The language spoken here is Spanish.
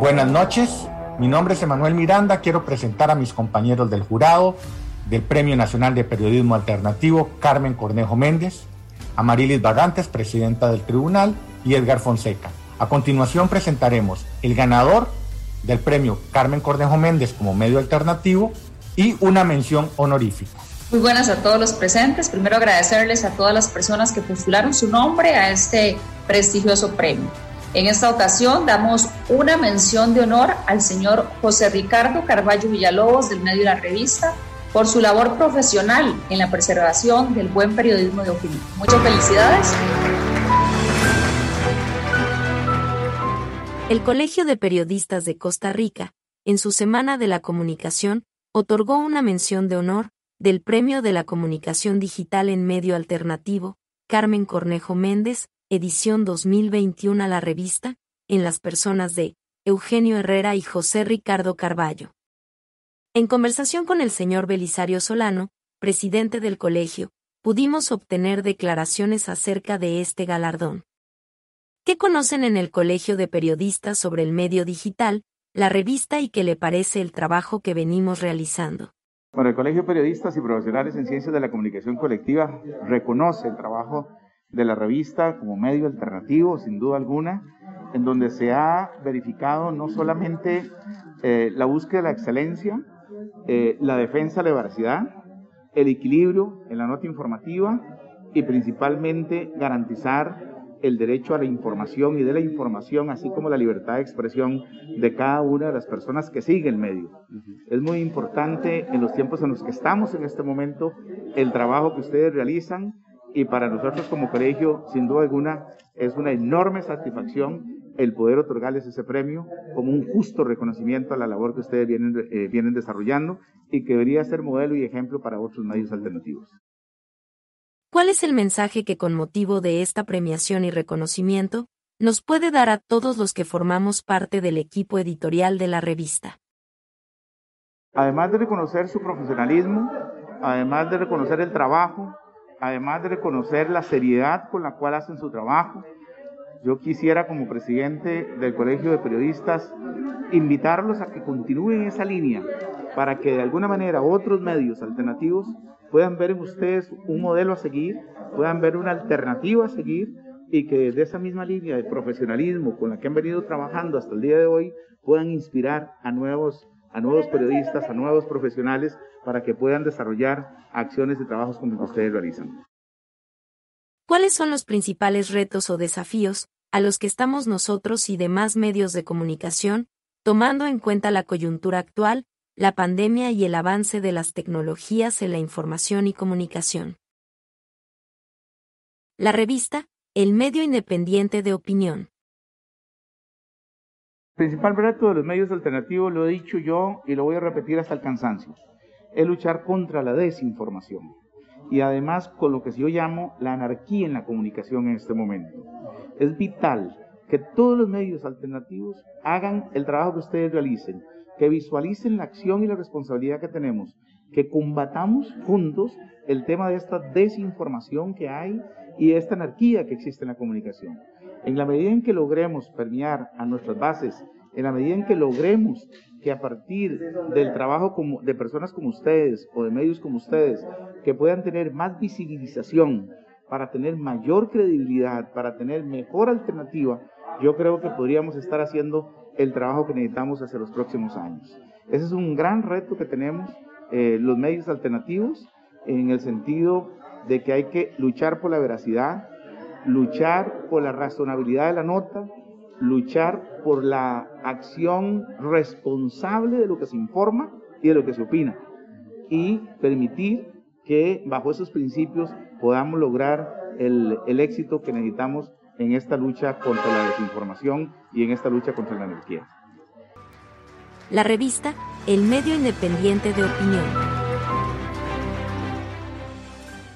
Buenas noches, mi nombre es Emanuel Miranda, quiero presentar a mis compañeros del jurado del Premio Nacional de Periodismo Alternativo, Carmen Cornejo Méndez, Amarilis Bagantes, presidenta del tribunal, y Edgar Fonseca. A continuación presentaremos el ganador del premio Carmen Cornejo Méndez como medio alternativo y una mención honorífica. Muy buenas a todos los presentes. Primero agradecerles a todas las personas que postularon su nombre a este prestigioso premio. En esta ocasión damos una mención de honor al señor José Ricardo Carballo Villalobos del medio de la revista por su labor profesional en la preservación del buen periodismo de opinión. Muchas felicidades. El Colegio de Periodistas de Costa Rica, en su Semana de la Comunicación, otorgó una mención de honor del Premio de la Comunicación Digital en Medio Alternativo, Carmen Cornejo Méndez, edición 2021 a la revista, en las personas de Eugenio Herrera y José Ricardo Carballo. En conversación con el señor Belisario Solano, presidente del colegio, pudimos obtener declaraciones acerca de este galardón. ¿Qué conocen en el Colegio de Periodistas sobre el medio digital, la revista y qué le parece el trabajo que venimos realizando? Bueno, el Colegio de Periodistas y Profesionales en Ciencias de la Comunicación Colectiva reconoce el trabajo de la revista como medio alternativo, sin duda alguna, en donde se ha verificado no solamente eh, la búsqueda de la excelencia, eh, la defensa de la veracidad, el equilibrio en la nota informativa y principalmente garantizar el derecho a la información y de la información, así como la libertad de expresión de cada una de las personas que sigue el medio. Es muy importante en los tiempos en los que estamos en este momento el trabajo que ustedes realizan y para nosotros como colegio, sin duda alguna, es una enorme satisfacción el poder otorgarles ese premio como un justo reconocimiento a la labor que ustedes vienen, eh, vienen desarrollando y que debería ser modelo y ejemplo para otros medios alternativos. ¿Cuál es el mensaje que con motivo de esta premiación y reconocimiento nos puede dar a todos los que formamos parte del equipo editorial de la revista? Además de reconocer su profesionalismo, además de reconocer el trabajo, además de reconocer la seriedad con la cual hacen su trabajo, yo quisiera como presidente del Colegio de Periodistas invitarlos a que continúen esa línea para que de alguna manera otros medios alternativos puedan ver en ustedes un modelo a seguir, puedan ver una alternativa a seguir y que de esa misma línea de profesionalismo con la que han venido trabajando hasta el día de hoy puedan inspirar a nuevos, a nuevos periodistas, a nuevos profesionales para que puedan desarrollar acciones de trabajos como los que ustedes realizan. ¿Cuáles son los principales retos o desafíos a los que estamos nosotros y demás medios de comunicación, tomando en cuenta la coyuntura actual la pandemia y el avance de las tecnologías en la información y comunicación. La revista, el medio independiente de opinión. Principal reto de los medios alternativos, lo he dicho yo y lo voy a repetir hasta el cansancio, es luchar contra la desinformación y además con lo que yo llamo la anarquía en la comunicación en este momento. Es vital que todos los medios alternativos hagan el trabajo que ustedes realicen, que visualicen la acción y la responsabilidad que tenemos, que combatamos juntos el tema de esta desinformación que hay y esta anarquía que existe en la comunicación. En la medida en que logremos permear a nuestras bases, en la medida en que logremos que a partir del trabajo de personas como ustedes o de medios como ustedes, que puedan tener más visibilización para tener mayor credibilidad, para tener mejor alternativa, yo creo que podríamos estar haciendo el trabajo que necesitamos hacia los próximos años. Ese es un gran reto que tenemos eh, los medios alternativos en el sentido de que hay que luchar por la veracidad, luchar por la razonabilidad de la nota, luchar por la acción responsable de lo que se informa y de lo que se opina y permitir que bajo esos principios podamos lograr el, éxito que necesitamos en esta lucha contra la desinformación y en esta lucha contra la energía. La revista El Medio Independiente de Opinión.